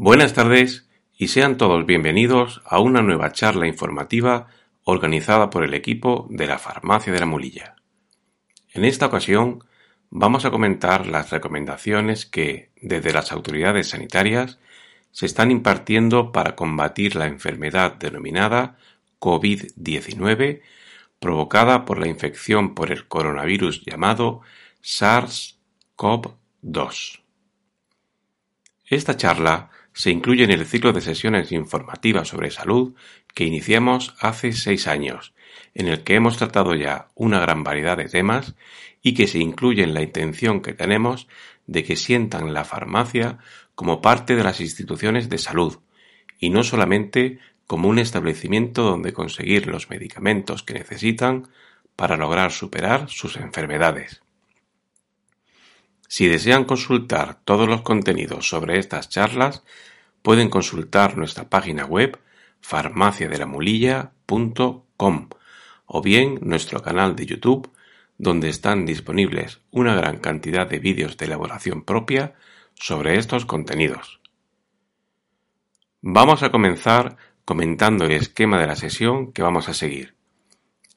Buenas tardes y sean todos bienvenidos a una nueva charla informativa organizada por el equipo de la Farmacia de la Mulilla. En esta ocasión vamos a comentar las recomendaciones que, desde las autoridades sanitarias, se están impartiendo para combatir la enfermedad denominada COVID-19 provocada por la infección por el coronavirus llamado SARS-CoV-2. Esta charla se incluye en el ciclo de sesiones informativas sobre salud que iniciamos hace seis años, en el que hemos tratado ya una gran variedad de temas y que se incluye en la intención que tenemos de que sientan la farmacia como parte de las instituciones de salud y no solamente como un establecimiento donde conseguir los medicamentos que necesitan para lograr superar sus enfermedades. Si desean consultar todos los contenidos sobre estas charlas, pueden consultar nuestra página web farmaciadelamulilla.com o bien nuestro canal de YouTube, donde están disponibles una gran cantidad de vídeos de elaboración propia sobre estos contenidos. Vamos a comenzar comentando el esquema de la sesión que vamos a seguir.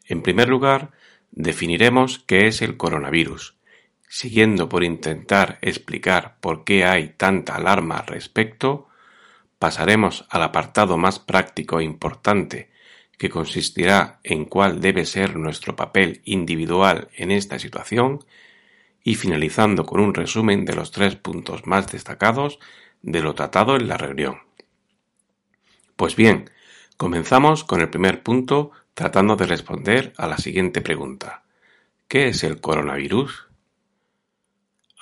En primer lugar, definiremos qué es el coronavirus, siguiendo por intentar explicar por qué hay tanta alarma al respecto, pasaremos al apartado más práctico e importante, que consistirá en cuál debe ser nuestro papel individual en esta situación, y finalizando con un resumen de los tres puntos más destacados de lo tratado en la reunión. Pues bien, comenzamos con el primer punto tratando de responder a la siguiente pregunta. ¿Qué es el coronavirus?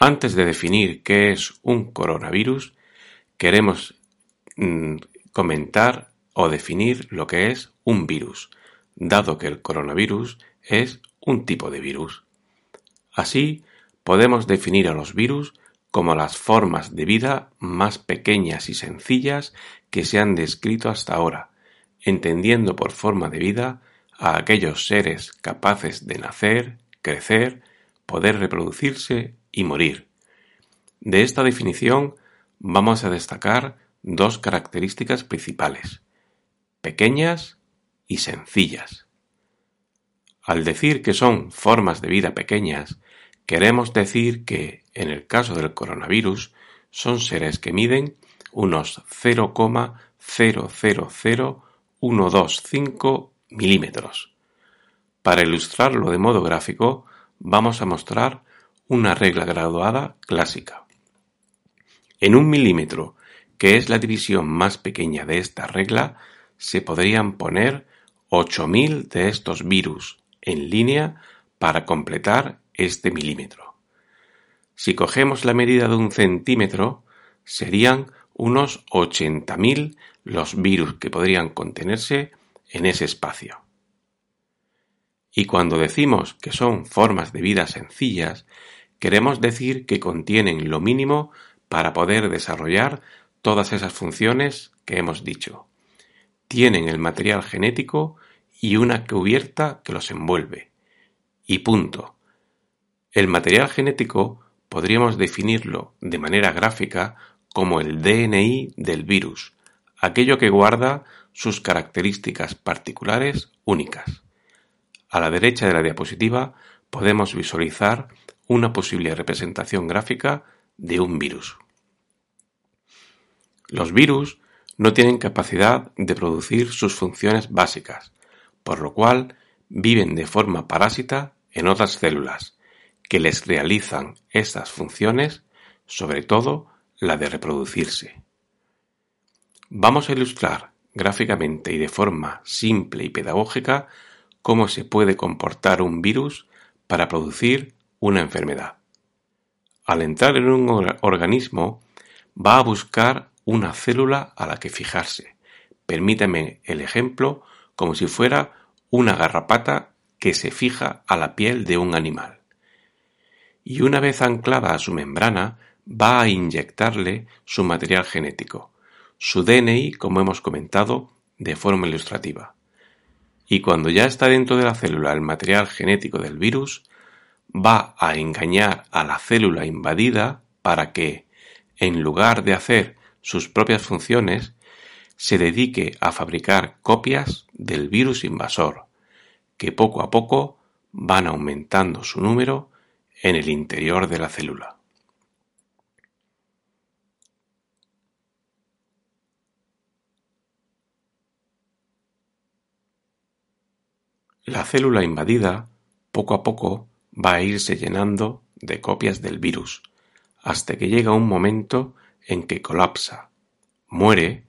Antes de definir qué es un coronavirus, queremos mm, comentar o definir lo que es un virus, dado que el coronavirus es un tipo de virus. Así, podemos definir a los virus como las formas de vida más pequeñas y sencillas que se han descrito hasta ahora, entendiendo por forma de vida a aquellos seres capaces de nacer, crecer, poder reproducirse y morir. De esta definición vamos a destacar dos características principales, pequeñas y sencillas. Al decir que son formas de vida pequeñas, queremos decir que, en el caso del coronavirus, son seres que miden unos 0,000125 milímetros. Para ilustrarlo de modo gráfico, vamos a mostrar una regla graduada clásica. En un milímetro, que es la división más pequeña de esta regla, se podrían poner 8.000 de estos virus en línea para completar este milímetro. Si cogemos la medida de un centímetro, serían unos 80.000 los virus que podrían contenerse en ese espacio. Y cuando decimos que son formas de vida sencillas, queremos decir que contienen lo mínimo para poder desarrollar todas esas funciones que hemos dicho. Tienen el material genético y una cubierta que los envuelve. Y punto. El material genético podríamos definirlo de manera gráfica como el DNI del virus, aquello que guarda sus características particulares únicas. A la derecha de la diapositiva podemos visualizar una posible representación gráfica de un virus. Los virus no tienen capacidad de producir sus funciones básicas, por lo cual viven de forma parásita en otras células, que les realizan estas funciones, sobre todo la de reproducirse. Vamos a ilustrar gráficamente y de forma simple y pedagógica cómo se puede comportar un virus para producir una enfermedad. Al entrar en un organismo, va a buscar una célula a la que fijarse. Permítame el ejemplo como si fuera una garrapata que se fija a la piel de un animal. Y una vez anclada a su membrana, va a inyectarle su material genético, su DNI, como hemos comentado, de forma ilustrativa. Y cuando ya está dentro de la célula el material genético del virus, va a engañar a la célula invadida para que, en lugar de hacer sus propias funciones, se dedique a fabricar copias del virus invasor, que poco a poco van aumentando su número en el interior de la célula. La célula invadida poco a poco va a irse llenando de copias del virus, hasta que llega un momento en que colapsa, muere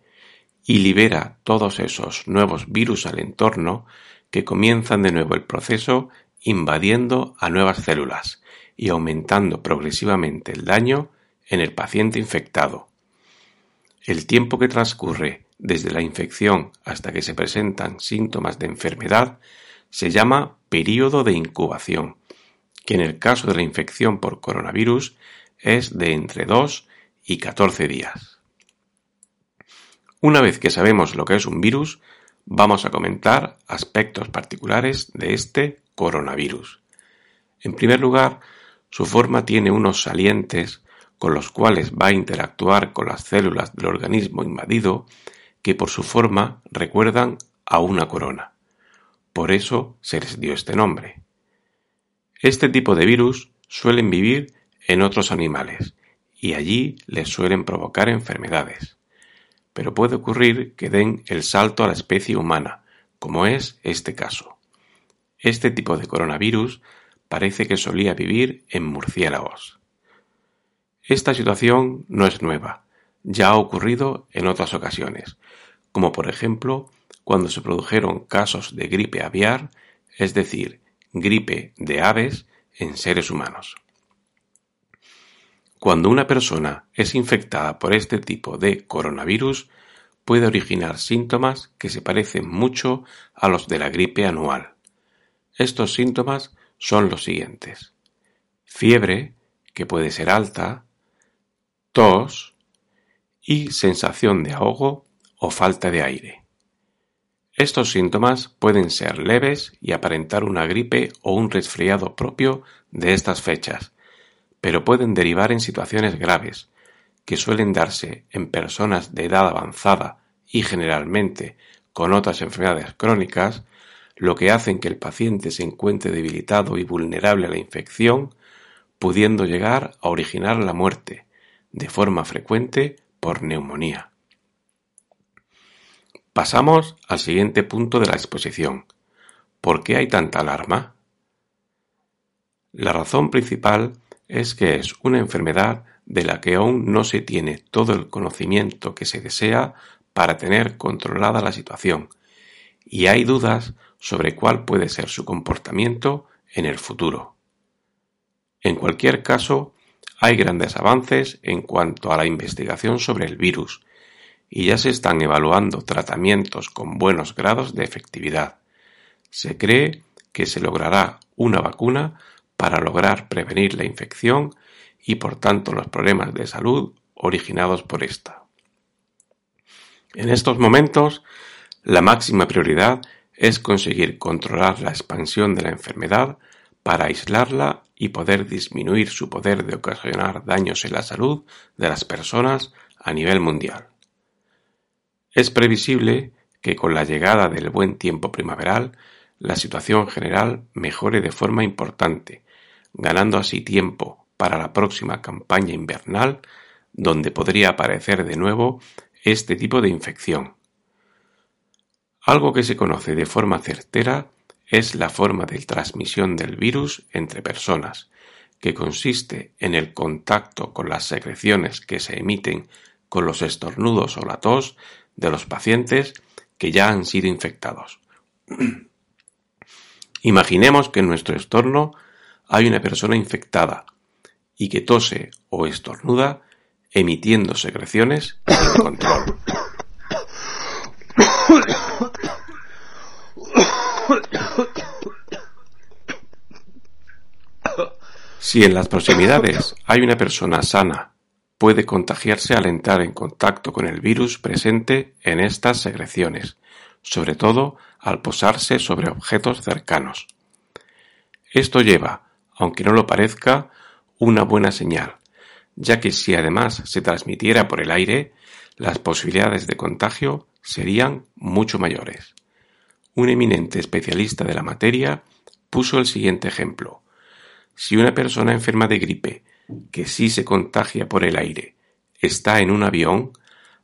y libera todos esos nuevos virus al entorno que comienzan de nuevo el proceso invadiendo a nuevas células y aumentando progresivamente el daño en el paciente infectado. El tiempo que transcurre desde la infección hasta que se presentan síntomas de enfermedad se llama período de incubación, que en el caso de la infección por coronavirus es de entre 2 y 14 días. Una vez que sabemos lo que es un virus, vamos a comentar aspectos particulares de este coronavirus. En primer lugar, su forma tiene unos salientes con los cuales va a interactuar con las células del organismo invadido que por su forma recuerdan a una corona. Por eso se les dio este nombre. Este tipo de virus suelen vivir en otros animales y allí les suelen provocar enfermedades. Pero puede ocurrir que den el salto a la especie humana, como es este caso. Este tipo de coronavirus parece que solía vivir en murciélagos. Esta situación no es nueva, ya ha ocurrido en otras ocasiones, como por ejemplo cuando se produjeron casos de gripe aviar, es decir, gripe de aves en seres humanos. Cuando una persona es infectada por este tipo de coronavirus, puede originar síntomas que se parecen mucho a los de la gripe anual. Estos síntomas son los siguientes. Fiebre, que puede ser alta, tos y sensación de ahogo o falta de aire. Estos síntomas pueden ser leves y aparentar una gripe o un resfriado propio de estas fechas, pero pueden derivar en situaciones graves, que suelen darse en personas de edad avanzada y generalmente con otras enfermedades crónicas, lo que hacen que el paciente se encuentre debilitado y vulnerable a la infección, pudiendo llegar a originar la muerte, de forma frecuente por neumonía. Pasamos al siguiente punto de la exposición. ¿Por qué hay tanta alarma? La razón principal es que es una enfermedad de la que aún no se tiene todo el conocimiento que se desea para tener controlada la situación, y hay dudas sobre cuál puede ser su comportamiento en el futuro. En cualquier caso, hay grandes avances en cuanto a la investigación sobre el virus, y ya se están evaluando tratamientos con buenos grados de efectividad. Se cree que se logrará una vacuna para lograr prevenir la infección y por tanto los problemas de salud originados por esta. En estos momentos, la máxima prioridad es conseguir controlar la expansión de la enfermedad para aislarla y poder disminuir su poder de ocasionar daños en la salud de las personas a nivel mundial. Es previsible que con la llegada del buen tiempo primaveral la situación general mejore de forma importante, ganando así tiempo para la próxima campaña invernal donde podría aparecer de nuevo este tipo de infección. Algo que se conoce de forma certera es la forma de transmisión del virus entre personas, que consiste en el contacto con las secreciones que se emiten con los estornudos o la tos de los pacientes que ya han sido infectados. Imaginemos que en nuestro entorno hay una persona infectada y que tose o estornuda emitiendo secreciones sin control. Si en las proximidades hay una persona sana puede contagiarse al entrar en contacto con el virus presente en estas secreciones, sobre todo al posarse sobre objetos cercanos. Esto lleva, aunque no lo parezca, una buena señal, ya que si además se transmitiera por el aire, las posibilidades de contagio serían mucho mayores. Un eminente especialista de la materia puso el siguiente ejemplo. Si una persona enferma de gripe, que sí se contagia por el aire, está en un avión,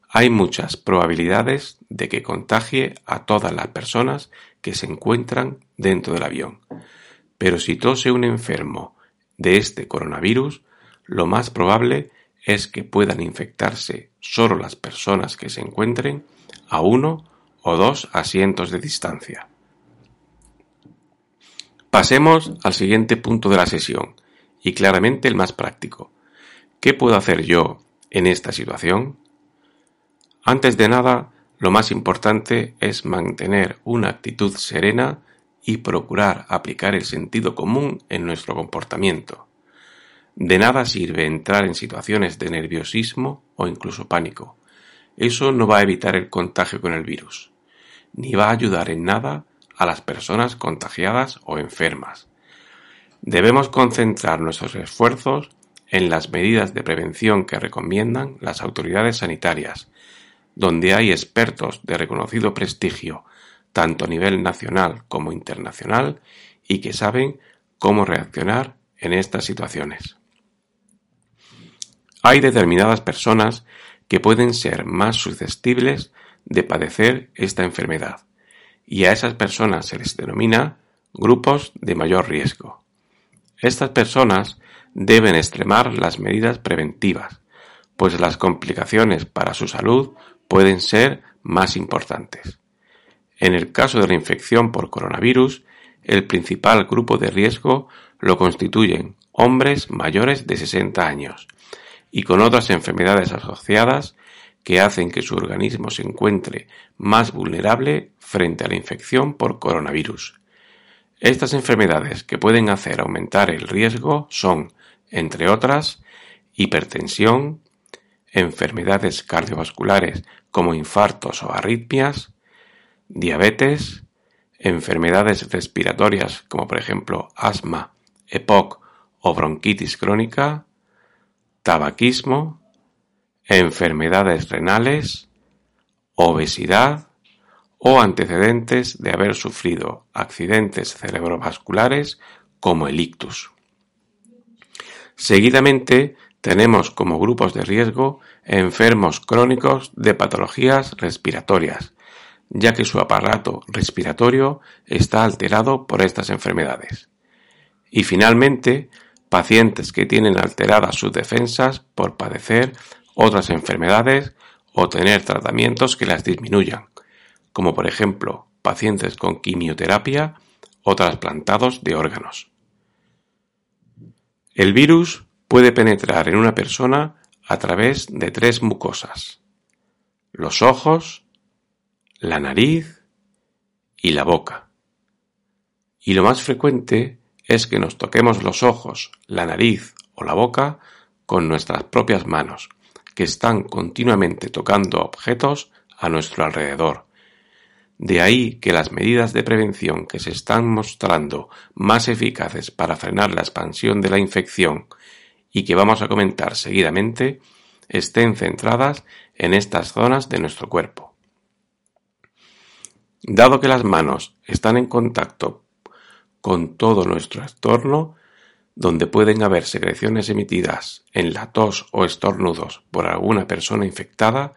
hay muchas probabilidades de que contagie a todas las personas que se encuentran dentro del avión. Pero si tose un enfermo de este coronavirus, lo más probable es que puedan infectarse solo las personas que se encuentren a uno o dos asientos de distancia. Pasemos al siguiente punto de la sesión, y claramente el más práctico. ¿Qué puedo hacer yo en esta situación? Antes de nada, lo más importante es mantener una actitud serena y procurar aplicar el sentido común en nuestro comportamiento. De nada sirve entrar en situaciones de nerviosismo o incluso pánico. Eso no va a evitar el contagio con el virus, ni va a ayudar en nada a las personas contagiadas o enfermas. Debemos concentrar nuestros esfuerzos en las medidas de prevención que recomiendan las autoridades sanitarias, donde hay expertos de reconocido prestigio, tanto a nivel nacional como internacional, y que saben cómo reaccionar en estas situaciones. Hay determinadas personas que pueden ser más susceptibles de padecer esta enfermedad y a esas personas se les denomina grupos de mayor riesgo. Estas personas deben extremar las medidas preventivas, pues las complicaciones para su salud pueden ser más importantes. En el caso de la infección por coronavirus, el principal grupo de riesgo lo constituyen hombres mayores de 60 años, y con otras enfermedades asociadas que hacen que su organismo se encuentre más vulnerable frente a la infección por coronavirus. Estas enfermedades que pueden hacer aumentar el riesgo son, entre otras, hipertensión, enfermedades cardiovasculares como infartos o arritmias, diabetes, enfermedades respiratorias como por ejemplo asma, EPOC o bronquitis crónica, tabaquismo, enfermedades renales, obesidad o antecedentes de haber sufrido accidentes cerebrovasculares como el ictus. Seguidamente tenemos como grupos de riesgo enfermos crónicos de patologías respiratorias, ya que su aparato respiratorio está alterado por estas enfermedades. Y finalmente pacientes que tienen alteradas sus defensas por padecer otras enfermedades o tener tratamientos que las disminuyan, como por ejemplo pacientes con quimioterapia o trasplantados de órganos. El virus puede penetrar en una persona a través de tres mucosas, los ojos, la nariz y la boca. Y lo más frecuente es que nos toquemos los ojos, la nariz o la boca con nuestras propias manos, que están continuamente tocando objetos a nuestro alrededor. De ahí que las medidas de prevención que se están mostrando más eficaces para frenar la expansión de la infección y que vamos a comentar seguidamente estén centradas en estas zonas de nuestro cuerpo. Dado que las manos están en contacto con todo nuestro entorno, donde pueden haber secreciones emitidas en la tos o estornudos por alguna persona infectada,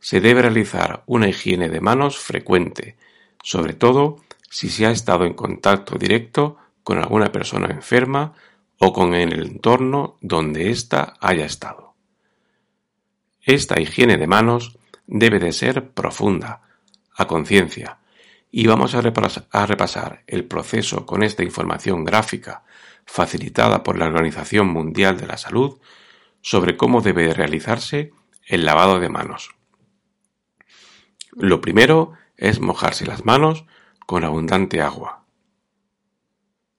se debe realizar una higiene de manos frecuente, sobre todo si se ha estado en contacto directo con alguna persona enferma o con el entorno donde ésta haya estado. Esta higiene de manos debe de ser profunda, a conciencia, y vamos a repasar el proceso con esta información gráfica facilitada por la Organización Mundial de la Salud sobre cómo debe realizarse el lavado de manos. Lo primero es mojarse las manos con abundante agua.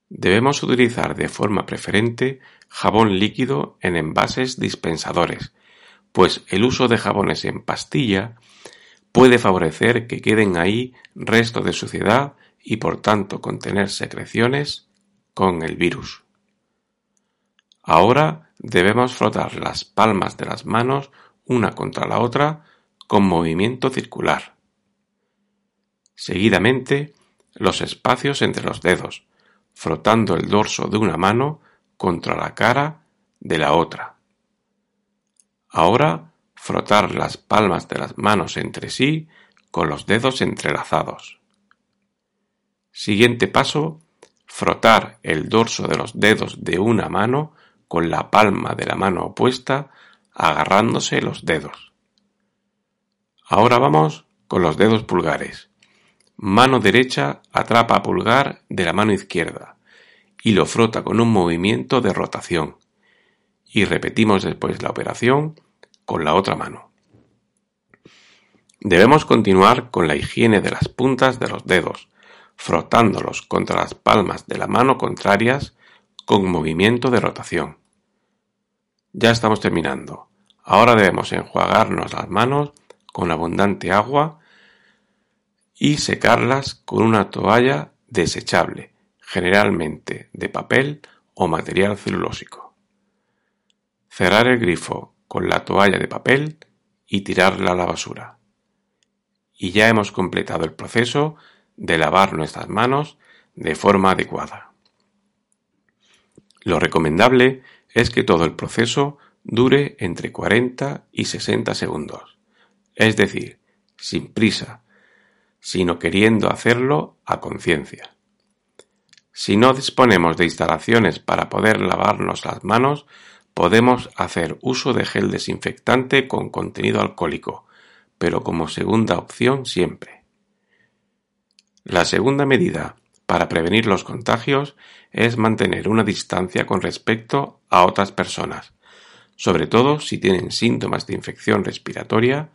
Debemos utilizar de forma preferente jabón líquido en envases dispensadores, pues el uso de jabones en pastilla puede favorecer que queden ahí restos de suciedad y por tanto contener secreciones con el virus. Ahora debemos frotar las palmas de las manos una contra la otra con movimiento circular. Seguidamente, los espacios entre los dedos, frotando el dorso de una mano contra la cara de la otra. Ahora, frotar las palmas de las manos entre sí con los dedos entrelazados. Siguiente paso, frotar el dorso de los dedos de una mano con la palma de la mano opuesta agarrándose los dedos. Ahora vamos con los dedos pulgares. Mano derecha atrapa pulgar de la mano izquierda y lo frota con un movimiento de rotación. Y repetimos después la operación con la otra mano. Debemos continuar con la higiene de las puntas de los dedos, frotándolos contra las palmas de la mano contrarias con movimiento de rotación. Ya estamos terminando. Ahora debemos enjuagarnos las manos con abundante agua y secarlas con una toalla desechable, generalmente de papel o material celulósico. Cerrar el grifo con la toalla de papel y tirarla a la basura. Y ya hemos completado el proceso de lavar nuestras manos de forma adecuada. Lo recomendable es que todo el proceso dure entre 40 y 60 segundos, es decir, sin prisa, sino queriendo hacerlo a conciencia. Si no disponemos de instalaciones para poder lavarnos las manos, podemos hacer uso de gel desinfectante con contenido alcohólico, pero como segunda opción siempre. La segunda medida para prevenir los contagios es mantener una distancia con respecto a otras personas, sobre todo si tienen síntomas de infección respiratoria,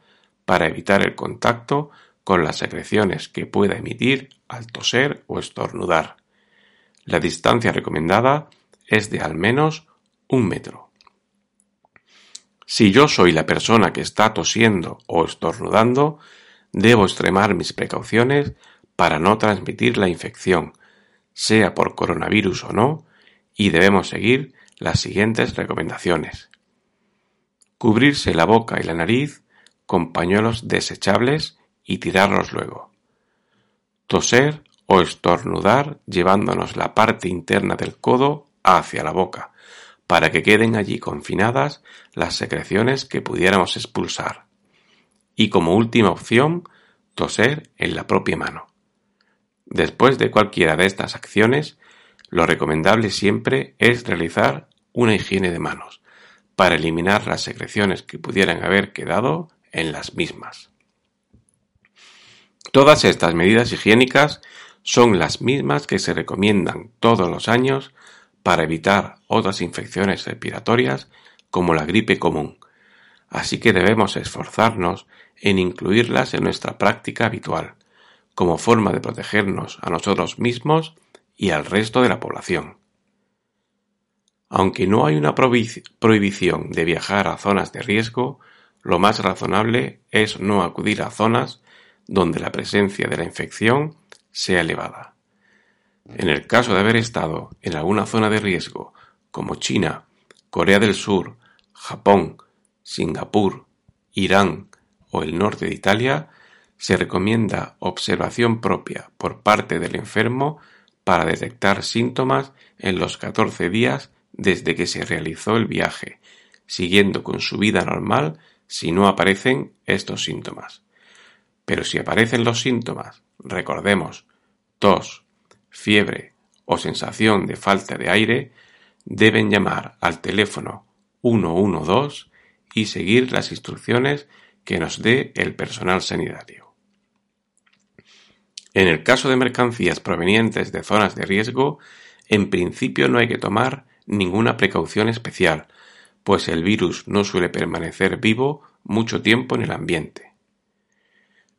para evitar el contacto con las secreciones que pueda emitir al toser o estornudar. La distancia recomendada es de al menos un metro. Si yo soy la persona que está tosiendo o estornudando, debo extremar mis precauciones para no transmitir la infección, sea por coronavirus o no, y debemos seguir las siguientes recomendaciones. Cubrirse la boca y la nariz con pañuelos desechables y tirarlos luego. Toser o estornudar llevándonos la parte interna del codo hacia la boca, para que queden allí confinadas las secreciones que pudiéramos expulsar. Y como última opción, toser en la propia mano. Después de cualquiera de estas acciones, lo recomendable siempre es realizar una higiene de manos, para eliminar las secreciones que pudieran haber quedado en las mismas. Todas estas medidas higiénicas son las mismas que se recomiendan todos los años para evitar otras infecciones respiratorias como la gripe común, así que debemos esforzarnos en incluirlas en nuestra práctica habitual como forma de protegernos a nosotros mismos y al resto de la población. Aunque no hay una prohibición de viajar a zonas de riesgo, lo más razonable es no acudir a zonas donde la presencia de la infección sea elevada. En el caso de haber estado en alguna zona de riesgo, como China, Corea del Sur, Japón, Singapur, Irán o el norte de Italia, se recomienda observación propia por parte del enfermo para detectar síntomas en los 14 días desde que se realizó el viaje, siguiendo con su vida normal si no aparecen estos síntomas. Pero si aparecen los síntomas, recordemos, tos, fiebre o sensación de falta de aire, deben llamar al teléfono 112 y seguir las instrucciones que nos dé el personal sanitario. En el caso de mercancías provenientes de zonas de riesgo, en principio no hay que tomar ninguna precaución especial, pues el virus no suele permanecer vivo mucho tiempo en el ambiente.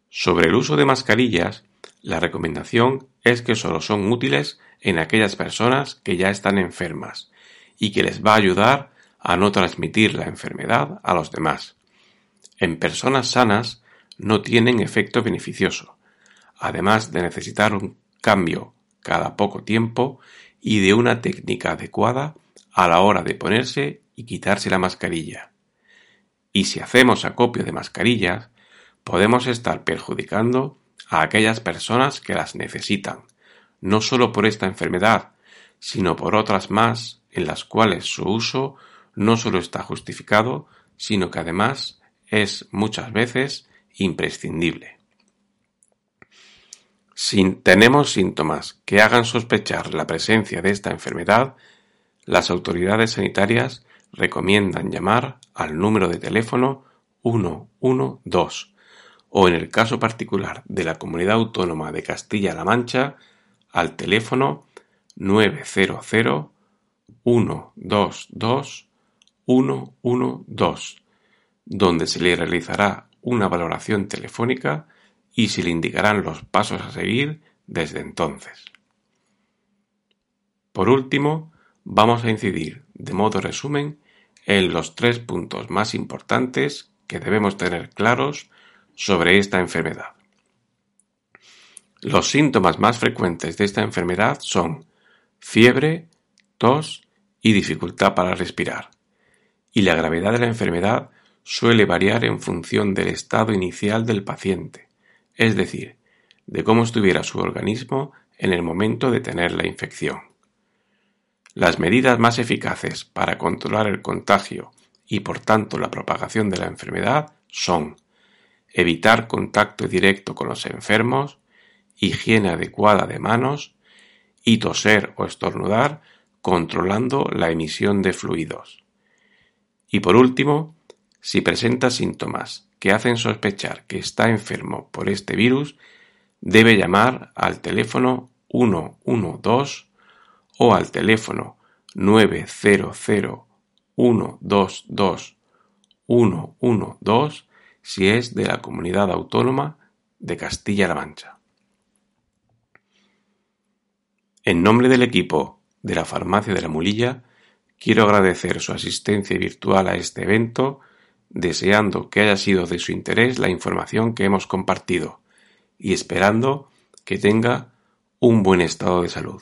Sobre el uso de mascarillas, la recomendación es que solo son útiles en aquellas personas que ya están enfermas y que les va a ayudar a no transmitir la enfermedad a los demás. En personas sanas no tienen efecto beneficioso, además de necesitar un cambio cada poco tiempo y de una técnica adecuada a la hora de ponerse y quitarse la mascarilla. Y si hacemos acopio de mascarillas, podemos estar perjudicando a aquellas personas que las necesitan, no solo por esta enfermedad, sino por otras más en las cuales su uso no solo está justificado, sino que además es muchas veces imprescindible. Si tenemos síntomas que hagan sospechar la presencia de esta enfermedad, las autoridades sanitarias recomiendan llamar al número de teléfono 112 o en el caso particular de la Comunidad Autónoma de Castilla-La Mancha al teléfono 900 122 112, donde se le realizará una valoración telefónica y se le indicarán los pasos a seguir desde entonces. Por último, vamos a incidir, de modo resumen, en los tres puntos más importantes que debemos tener claros sobre esta enfermedad. Los síntomas más frecuentes de esta enfermedad son fiebre, tos y dificultad para respirar, y la gravedad de la enfermedad suele variar en función del estado inicial del paciente, es decir, de cómo estuviera su organismo en el momento de tener la infección. Las medidas más eficaces para controlar el contagio y por tanto la propagación de la enfermedad son evitar contacto directo con los enfermos, higiene adecuada de manos y toser o estornudar controlando la emisión de fluidos. Y por último, si presenta síntomas que hacen sospechar que está enfermo por este virus, debe llamar al teléfono 112 o al teléfono 900 122 112 si es de la comunidad autónoma de Castilla-La Mancha. En nombre del equipo de la Farmacia de la Mulilla, quiero agradecer su asistencia virtual a este evento deseando que haya sido de su interés la información que hemos compartido y esperando que tenga un buen estado de salud.